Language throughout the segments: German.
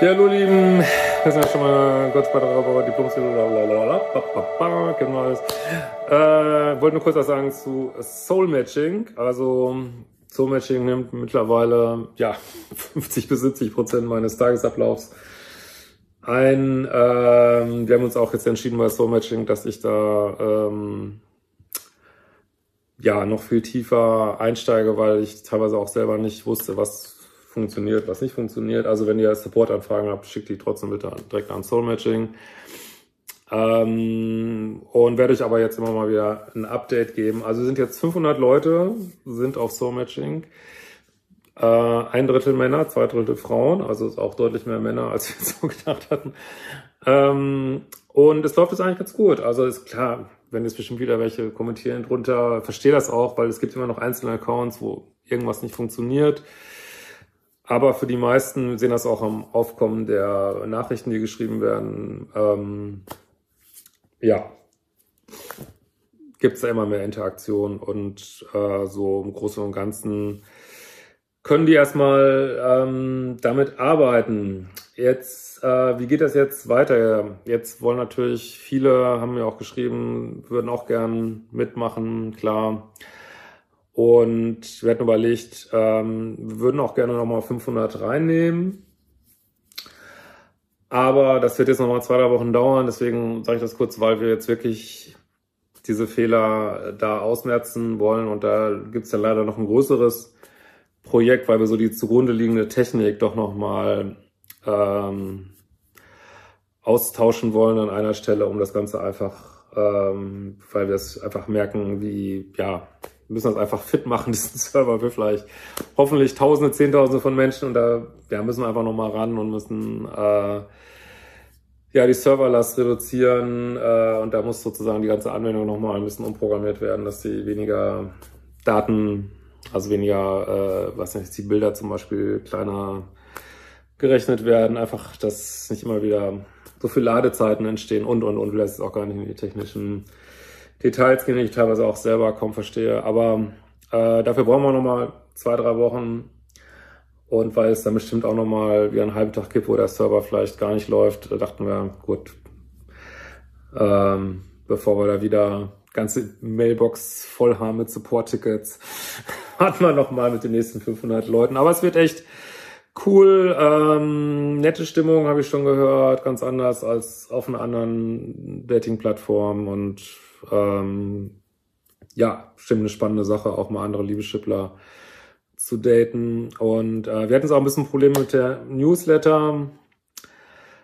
Ja, hallo Lieben, wir sind ja schon mal Gott bei der Diplom kennen wir alles. Äh, wollte nur kurz was sagen zu Soul Matching. Also Soul Matching nimmt mittlerweile ja 50 bis 70 Prozent meines Tagesablaufs ein. Ähm, wir haben uns auch jetzt entschieden bei Soul Matching, dass ich da ähm, ja noch viel tiefer einsteige, weil ich teilweise auch selber nicht wusste, was funktioniert, was nicht funktioniert. Also wenn ihr Support-Anfragen habt, schickt die trotzdem bitte direkt an Soul Matching. Ähm, und werde ich aber jetzt immer mal wieder ein Update geben. Also sind jetzt 500 Leute, sind auf Soul Matching. Äh, ein Drittel Männer, zwei Drittel Frauen, also ist auch deutlich mehr Männer, als wir so gedacht hatten. Ähm, und es läuft jetzt eigentlich ganz gut. Also ist klar, wenn jetzt bestimmt wieder welche kommentieren drunter, verstehe das auch, weil es gibt immer noch einzelne Accounts, wo irgendwas nicht funktioniert. Aber für die meisten sehen das auch am Aufkommen der Nachrichten, die geschrieben werden. Ähm, ja, gibt es da immer mehr Interaktion und äh, so im Großen und Ganzen können die erstmal ähm, damit arbeiten. Jetzt, äh, wie geht das jetzt weiter? Jetzt wollen natürlich viele, haben mir auch geschrieben, würden auch gern mitmachen, klar. Und wir hatten überlegt, ähm, wir würden auch gerne nochmal 500 reinnehmen. Aber das wird jetzt nochmal zwei, drei Wochen dauern. Deswegen sage ich das kurz, weil wir jetzt wirklich diese Fehler da ausmerzen wollen. Und da gibt es ja leider noch ein größeres Projekt, weil wir so die zugrunde liegende Technik doch nochmal ähm, austauschen wollen an einer Stelle, um das Ganze einfach, ähm, weil wir es einfach merken, wie, ja, wir müssen das einfach fit machen, diesen Server für vielleicht hoffentlich Tausende, Zehntausende von Menschen. Und da ja, müssen wir einfach nochmal ran und müssen äh, ja die Serverlast reduzieren. Äh, und da muss sozusagen die ganze Anwendung nochmal ein bisschen umprogrammiert werden, dass sie weniger Daten, also weniger, äh, was nicht, die Bilder zum Beispiel kleiner gerechnet werden, einfach, dass nicht immer wieder so viele Ladezeiten entstehen und und und, vielleicht ist auch gar nicht in die technischen Details die ich teilweise auch selber kaum verstehe. Aber äh, dafür brauchen wir nochmal zwei, drei Wochen. Und weil es dann bestimmt auch nochmal wie einen halben Tag gibt, wo der Server vielleicht gar nicht läuft, dachten wir, gut, ähm, bevor wir da wieder ganze Mailbox voll haben mit Support-Tickets, hatten wir nochmal mit den nächsten 500 Leuten. Aber es wird echt cool, ähm, nette Stimmung habe ich schon gehört, ganz anders als auf einer anderen Dating-Plattform und ähm, ja, bestimmt eine spannende Sache, auch mal andere Liebeschippler zu daten. Und äh, wir hatten es auch ein bisschen Probleme mit der Newsletter.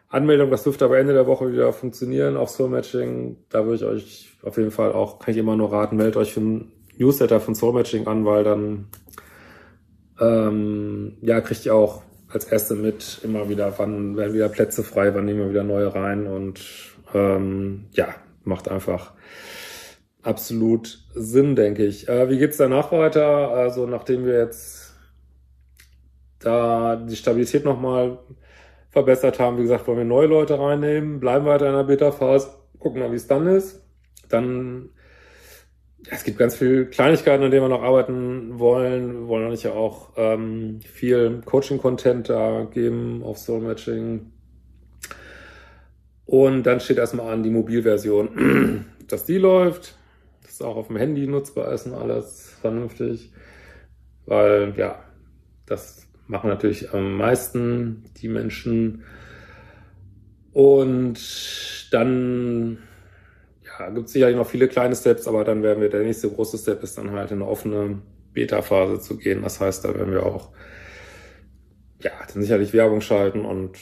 Anmeldung, das dürfte aber Ende der Woche wieder funktionieren auf Soul Matching. Da würde ich euch auf jeden Fall auch, kann ich immer nur raten, meldet euch für ein Newsletter von Soul Matching an, weil dann ähm, ja, kriegt ihr auch als Erste mit immer wieder, wann werden wieder Plätze frei, wann nehmen wir wieder neue rein und ähm, ja, macht einfach absolut Sinn, denke ich. Äh, wie geht's danach weiter? Also nachdem wir jetzt da die Stabilität nochmal verbessert haben, wie gesagt, wollen wir neue Leute reinnehmen, bleiben weiter in der Beta-Phase, gucken mal, wie es dann ist. Dann, ja, es gibt ganz viele Kleinigkeiten, an denen wir noch arbeiten wollen. Wir wollen natürlich auch ähm, viel Coaching-Content da geben auf Soul Matching. Und dann steht erstmal an die Mobilversion, dass die läuft, dass auch auf dem Handy nutzbar ist und alles vernünftig. Weil, ja, das machen natürlich am meisten die Menschen. Und dann ja, gibt es sicherlich noch viele kleine Steps, aber dann werden wir, der nächste große Step ist dann halt in eine offene Beta-Phase zu gehen. Das heißt, da werden wir auch ja, dann sicherlich Werbung schalten und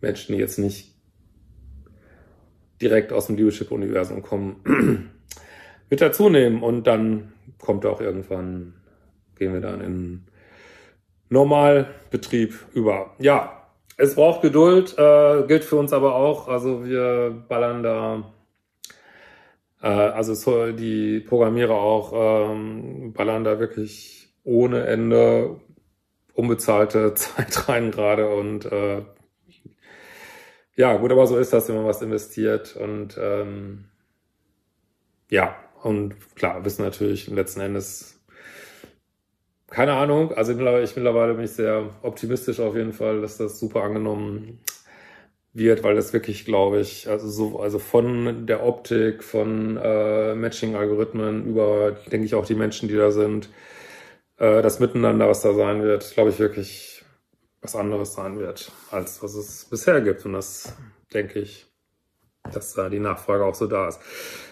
Menschen, die jetzt nicht direkt aus dem Leadership-Universum kommen, mit dazu nehmen. Und dann kommt auch irgendwann, gehen wir dann in Normalbetrieb über. Ja, es braucht Geduld, äh, gilt für uns aber auch. Also wir ballern da, äh, also so die Programmierer auch, ähm, ballern da wirklich ohne Ende unbezahlte Zeit rein gerade und äh, ja, gut, aber so ist das, wenn man was investiert. Und ähm, ja, und klar, wissen natürlich letzten Endes keine Ahnung. Also ich mittlerweile bin ich sehr optimistisch auf jeden Fall, dass das super angenommen wird, weil das wirklich, glaube ich, also so, also von der Optik, von äh, Matching-Algorithmen über, denke ich, auch die Menschen, die da sind, äh, das Miteinander, was da sein wird, glaube ich wirklich was anderes sein wird, als was es bisher gibt. Und das denke ich, dass da die Nachfrage auch so da ist.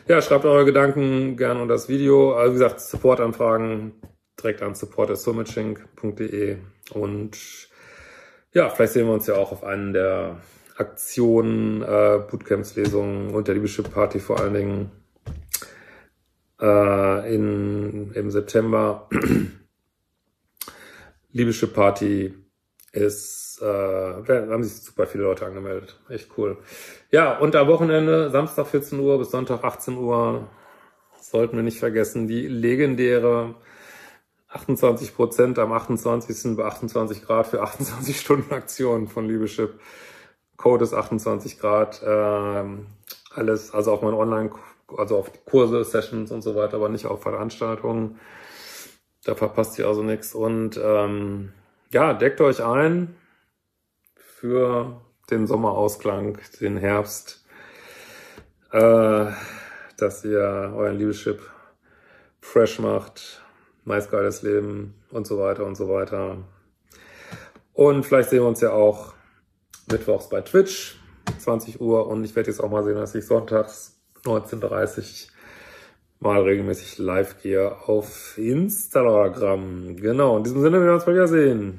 Ja, schreibt eure Gedanken gerne unter das Video. Also wie gesagt, Supportanfragen direkt an support.somatching.de und ja, vielleicht sehen wir uns ja auch auf einen der Aktionen, äh, Bootcamps, Lesungen und der Leadership Party vor allen Dingen äh, in, im September. Leadership Party ist, äh, da haben sich super viele Leute angemeldet. Echt cool. Ja, und am Wochenende, Samstag 14 Uhr bis Sonntag 18 Uhr, sollten wir nicht vergessen, die legendäre 28 Prozent am 28. bei 28 Grad für 28 Stunden Aktion von Liebeschip. Code ist 28 Grad. Ähm, alles, also auf mein Online, also auf Kurse, Sessions und so weiter, aber nicht auf Veranstaltungen. Da verpasst ihr also nichts. Und ähm, ja, deckt euch ein für den Sommerausklang, den Herbst, äh, dass ihr euren Liebeschip fresh macht, meist geiles Leben und so weiter und so weiter. Und vielleicht sehen wir uns ja auch mittwochs bei Twitch, 20 Uhr. Und ich werde jetzt auch mal sehen, dass ich sonntags 19.30 Uhr mal regelmäßig live gehe auf Instagram. Genau, in diesem Sinne, wir werden uns mal wieder sehen.